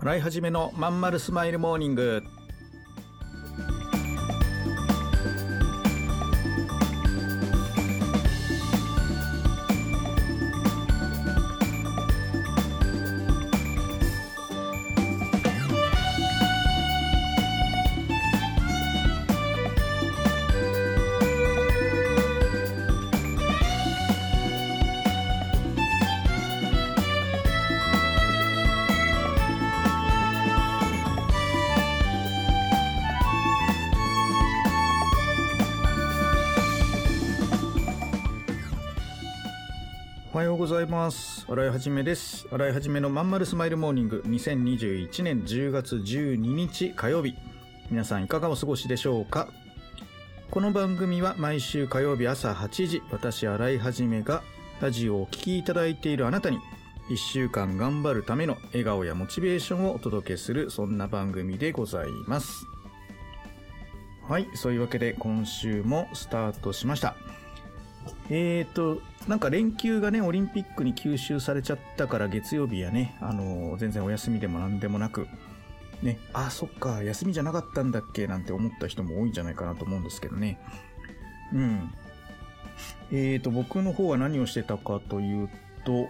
洗い始めのまんまるスマイルモーニング。ございます。洗いはじめです。洗いはじめのまんまるスマイルモーニング。2021年10月12日火曜日。皆さんいかがお過ごしでしょうか？この番組は毎週火曜日朝8時私洗いはじめがラジオをお聴きいただいているあなたに1週間頑張るための笑顔やモチベーションをお届けするそんな番組でございます。はいそういうわけで今週もスタートしました。えーと、なんか連休がね、オリンピックに吸収されちゃったから月曜日やね、あのー全然お休みでもなんでもなく、ね、あ、そっか、休みじゃなかったんだっけなんて思った人も多いんじゃないかなと思うんですけどね。うん。えーと、僕の方は何をしてたかというと、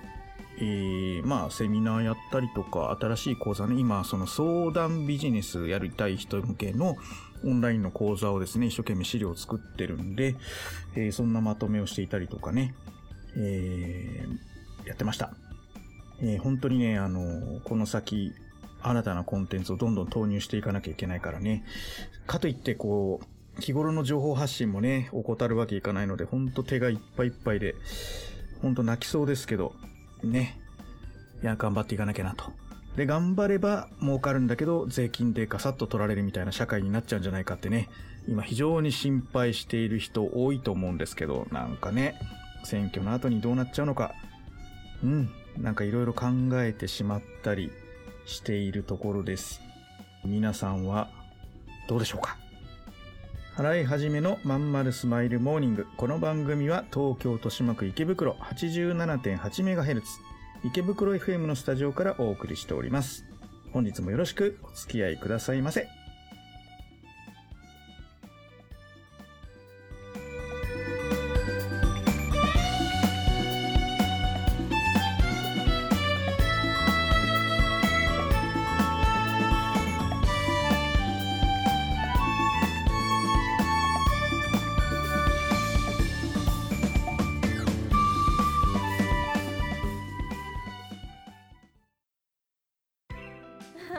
えー、まあ、セミナーやったりとか、新しい講座ね、今、その相談ビジネスやりたい人向けのオンラインの講座をですね、一生懸命資料を作ってるんで、えーそんなまとめをしていたりとかね、えーやってました。え本当にね、あのこの先、新たなコンテンツをどんどん投入していかなきゃいけないからね。かといって、こう、日頃の情報発信もね、怠るわけいかないので、本当手がいっぱいいっぱいで、本当泣きそうですけど、ね。いや、頑張っていかなきゃなと。で、頑張れば儲かるんだけど、税金でガサッと取られるみたいな社会になっちゃうんじゃないかってね、今非常に心配している人多いと思うんですけど、なんかね、選挙の後にどうなっちゃうのか、うん、なんかいろいろ考えてしまったりしているところです。皆さんはどうでしょうか？洗い始めのまんまるスマイルモーニング。この番組は東京豊島区池袋 87.8MHz 池袋 FM のスタジオからお送りしております。本日もよろしくお付き合いくださいませ。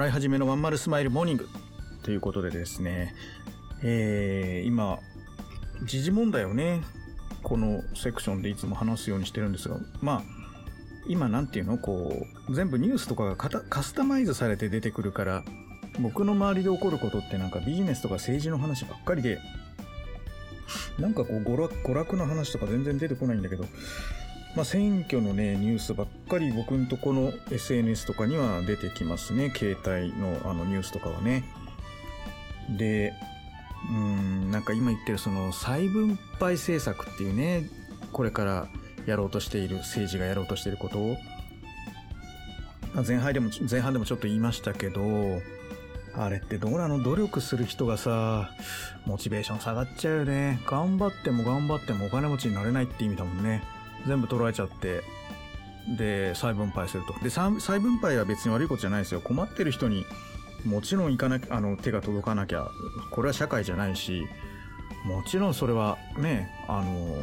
払い始めのまんまるスマイルモーニング。ということでですね、えー、今、時事問題をね、このセクションでいつも話すようにしてるんですが、まあ、今なんていうの？こう、全部ニュースとかがカカスタマイズされて出てくるから、僕の周りで起こることってなんかビジネスとか政治の話ばっかりで、なんかこう娯楽の話とか全然出てこないんだけど、まあ、選挙のね、ニュースばっかり僕んとこの SNS とかには出てきますね。携帯のあのニュースとかはね。で、うん、なんか今言ってるその再分配政策っていうね、これからやろうとしている、政治がやろうとしていることを、ま前半でも、前半でもちょっと言いましたけど、あれってどうなの？努力する人がさ、モチベーション下がっちゃうよね。頑張っても頑張ってもお金持ちになれないって意味だもんね。全部取られちゃって、で、再分配すると。で、再分配は別に悪いことじゃないですよ。困ってる人にもちろん行かなきゃあの手が届かなきゃこれは社会じゃないしもちろんそれはねあの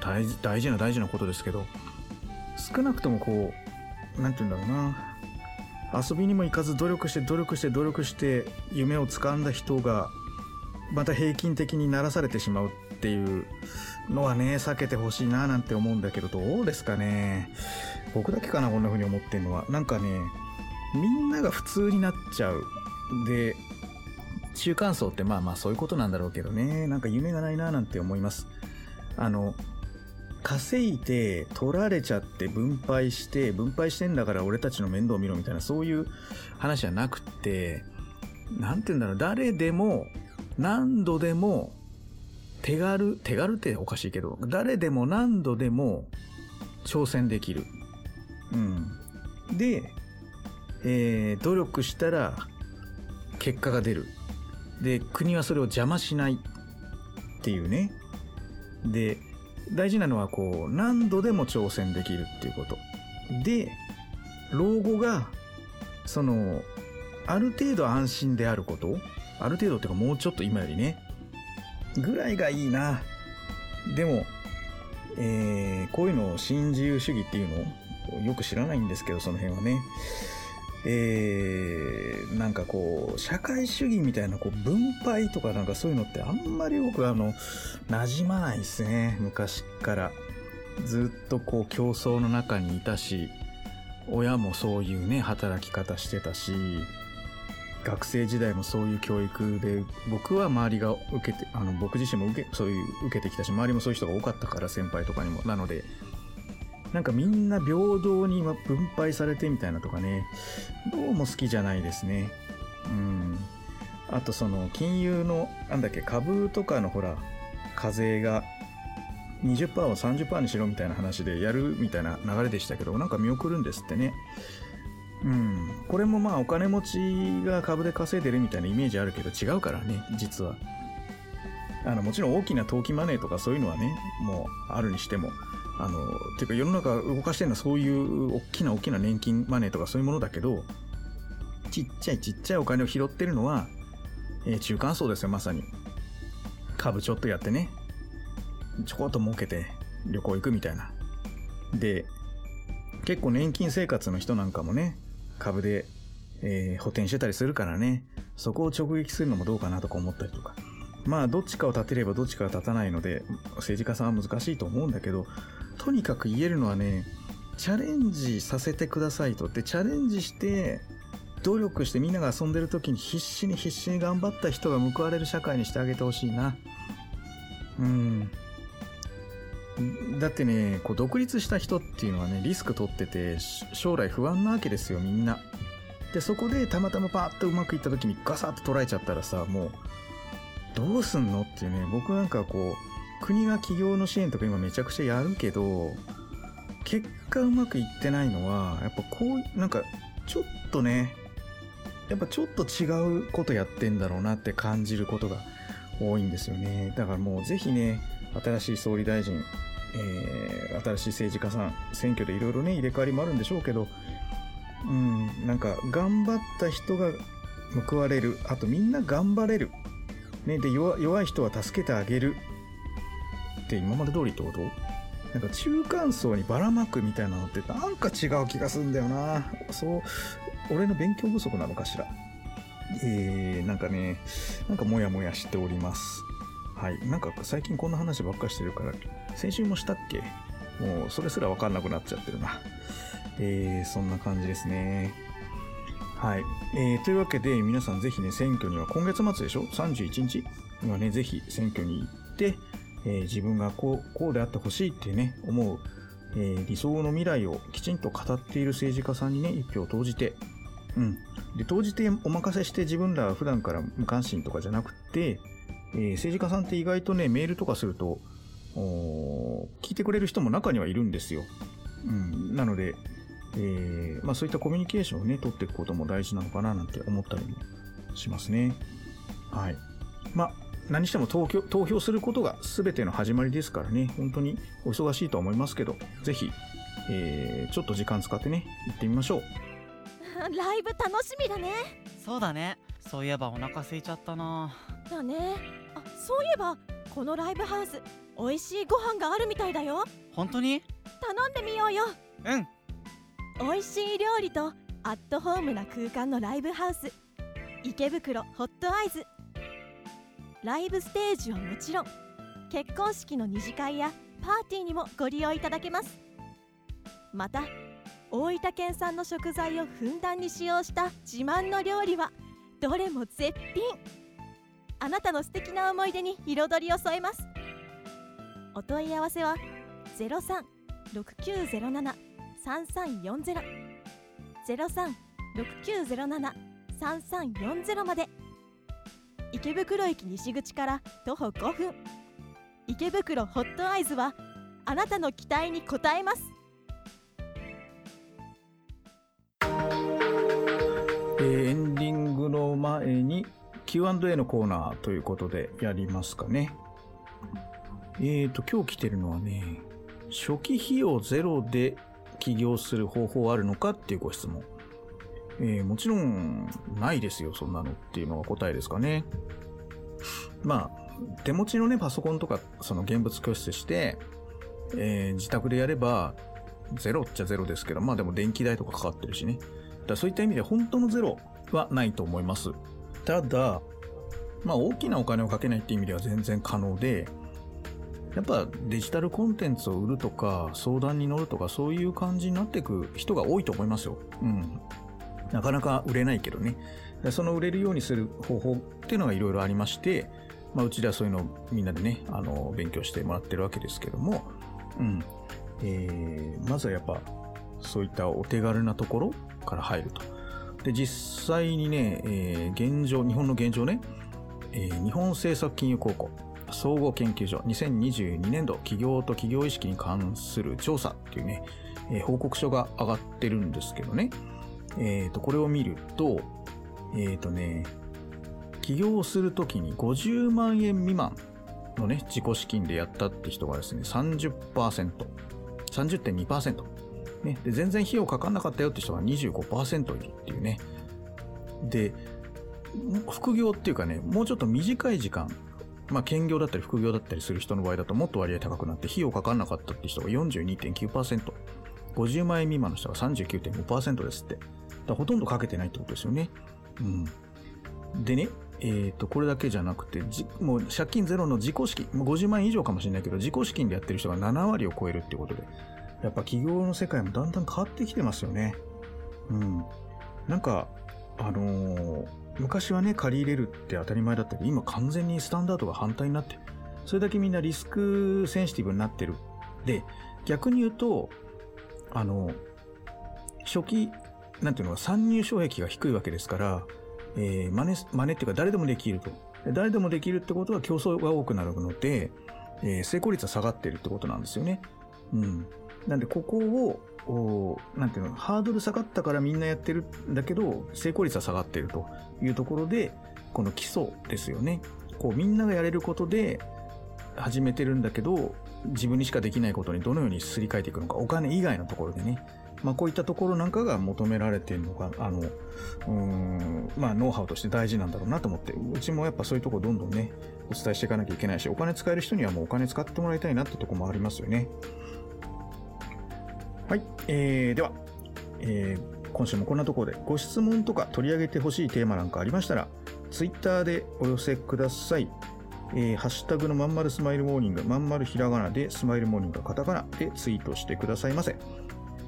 大事大事な大事なことですけど少なくともこう何て言うんだろうな遊びにも行かず努力して努力して努力して夢を掴んだ人がまた平均的にならされてしまうっていうのはね避けてほしいななんて思うんだけどどうですかね。僕だけかなこんな風に思ってんのは。なんかねみんなが普通になっちゃう。で中間層ってまあまあそういうことなんだろうけどね。なんか夢がないななんて思います。あの稼いで取られちゃって分配して分配してんだから俺たちの面倒見ろみたいなそういう話じゃなくて何て言うんだろう。誰でも何度でも手軽手軽っておかしいけど誰でも何度でも挑戦できる。うん。で、えー努力したら結果が出る。で国はそれを邪魔しないっていうね。で大事なのはこう何度でも挑戦できるっていうこと。で老後がそのある程度安心であること。ある程度っていうかもうちょっと今よりねぐらいがいいな。でも、えーこういうのを新自由主義っていうのをよく知らないんですけどその辺はね。えーなんかこう社会主義みたいなこう分配とかなんかそういうのってあんまり僕あの馴染まないですね。昔から。ずっとこう競争の中にいたし親もそういうね働き方してたし。学生時代もそういう教育で僕は周りが受けてあの僕自身も受けそういう受けてきたし周りもそういう人が多かったから先輩とかにもなのでなんかみんな平等に分配されてみたいなとかねどうも好きじゃないですね。うん。あとその金融のなんだっけ株とかのほら課税が20%を30%にしろみたいな話でやるみたいな流れでしたけどなんか見送るんですってね。うん。これもまあお金持ちが株で稼いでるみたいなイメージあるけど違うからね実は。あのもちろん大きな投機マネーとかそういうのはねもうあるにしても。あのていうか世の中動かしてるのはそういう大きな大きな年金マネーとかそういうものだけどちっちゃいちっちゃいお金を拾ってるのは、えー中間層ですよまさに。株ちょっとやってねちょこっと儲けて旅行行くみたいな。で結構年金生活の人なんかもね株で、えー補填してたりするからね。そこを直撃するのもどうかなとか思ったりとか。まあどっちかを立てればどっちかは立たないので政治家さんは難しいと思うんだけどとにかく言えるのはねチャレンジさせてくださいと。でチャレンジして努力してみんなが遊んでる時に必死に必死に頑張った人が報われる社会にしてあげてほしいな。うん。だってねこう独立した人っていうのはねリスク取ってて将来不安なわけですよみんな。でそこでたまたまパーッとうまくいった時にガサッと捉えちゃったらさもうどうすんのっていうね僕なんかこう国が企業の支援とか今めちゃくちゃやるけど結果うまくいってないのはやっぱこうなんかちょっとねやっぱちょっと違うことやってんだろうなって感じることが多いんですよね。だからもうぜひね新しい総理大臣、えー新しい政治家さん選挙でいろいろね入れ替わりもあるんでしょうけどうんなんか頑張った人が報われるあとみんな頑張れるね、で弱弱い人は助けてあげるって今まで通りってこと？なんか中間層にばらまくみたいなのってなんか違う気がするんだよな。そう俺の勉強不足なのかしら。えー、なんかねなんかモヤモヤしております。はい。なんか最近こんな話ばっかしてるから先週もしたっけ？もうそれすら分かんなくなっちゃってるな。えー、そんな感じですね。はい、えーというわけで皆さんぜひね選挙には今月末でしょ？31日にはねぜひ選挙に行って、えー自分がこうこうであってほしいってね思う、えー理想の未来をきちんと語っている政治家さんにね一票を投じてうん。で投じてお任せして自分らは普段から無関心とかじゃなくて、えー政治家さんって意外とねメールとかすると聞いてくれる人も中にはいるんですよ、うん、なのでえーまあ、そういったコミュニケーションをね、取っていくことも大事なのかななんて思ったりもしますね。はい。まあ、何しても投票投票することが全ての始まりですからね、本当にお忙しいとは思いますけど、ぜひ、えーちょっと時間使ってね、行ってみましょう。ライブ楽しみだね。そうだね。そういえばお腹空いちゃったな。だね。あそういえばこのライブハウス美味しいご飯があるみたいだよ。本当に？頼んでみようよ。うん。美味しい料理とアットホームな空間のライブハウス。池袋ホットアイズ。ライブステージはもちろん結婚式の二次会やパーティーにもご利用いただけます。また大分県産の食材をふんだんに使用した自慢の料理はどれも絶品あなたの素敵な思い出に彩りを添えます。お問い合わせは0369073340 0369073340まで。池袋駅西口から徒歩5分。池袋ホットアイズはあなたの期待に応えます。えーエンディングの前に Q&A のコーナーということでやりますかね。えーと、今日来てるのはね、初期費用ゼロで起業する方法あるのかっていうご質問。えーもちろん、ないですよ、そんなのっていうのが答えですかね。まあ、手持ちのね、パソコンとか、その現物拠出して、えー自宅でやれば、ゼロっちゃゼロですけど、まあでも電気代とかかかってるしね。だそういった意味で本当のゼロはないと思います。ただ、まあ大きなお金をかけないっていう意味では全然可能で、やっぱデジタルコンテンツを売るとか、相談に乗るとか、そういう感じになっていく人が多いと思いますよ。うん。なかなか売れないけどね。その売れるようにする方法っていうのがいろいろありまして、まあうちではそういうのをみんなでね、あの、勉強してもらってるわけですけども、うん。えー、まずはやっぱ、そういったお手軽なところから入ると。で、実際にね、えー現状、日本の現状ね、えー日本政策金融高校総合研究所2022年度企業と企業意識に関する調査っていうね、えー報告書が上がってるんですけどね、えーと、これを見ると、えっ、とね、起業するときに50万円未満のね、自己資金でやったって人がですね、30%、30.2%。ね、で全然費用かかんなかったよって人が25%いるっていうね。で、副業っていうかね、もうちょっと短い時間、まあ、兼業だったり副業だったりする人の場合だともっと割合高くなって、費用かかんなかったって人が42.9%、50万円未満の人が39.5%ですって。だほとんどかけてないってことですよね。うん。でね、えっ、と、これだけじゃなくて、もう借金ゼロの自己資金、もう50万円以上かもしれないけど、自己資金でやってる人が7割を超えるってことで、やっぱ企業の世界もだんだん変わってきてますよね。うん。なんか、あのー昔はね、借り入れるって当たり前だったけど、今完全にスタンダードが反対になってる、それだけみんなリスクセンシティブになってる。で、逆に言うと、あの、初期、なんていうのか、参入障壁が低いわけですから、えー、真似、真似っていうか誰でもできると。誰でもできるってことは競争が多くなるので、えー成功率は下がってるってことなんですよね。うん。なんで、ここを、おなんていうの、ハードル下がったからみんなやってるんだけど、成功率は下がってるというところで、この基礎ですよね。こう、みんながやれることで始めてるんだけど、自分にしかできないことにどのようにすり替えていくのか、お金以外のところでね。まあ、こういったところなんかが求められてるのが、あの、うん、まあ、ノウハウとして大事なんだろうなと思って、うちもやっぱそういうとこどんどんね、お伝えしていかなきゃいけないし、お金使える人にはもうお金使ってもらいたいなってとこもありますよね。はい、えー、では、えー今週もこんなところでご質問とか取り上げてほしいテーマなんかありましたら、ツイッターでお寄せください。えーハッシュタグのまんまるスマイルモーニング、まんまるひらがなでスマイルモーニングカタカナでツイートしてくださいませ。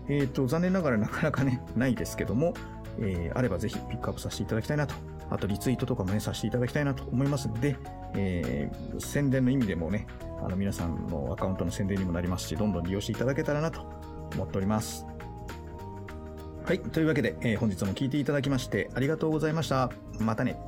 えっ、と、残念ながらなかなかね、ないですけども、えーあればぜひピックアップさせていただきたいなと。あとリツイートとかもね、させていただきたいなと思いますので、えー宣伝の意味でもね、あの皆さんのアカウントの宣伝にもなりますし、どんどん利用していただけたらなと思っております。はい。というわけで、えー本日も聴いていただきましてありがとうございました。またね。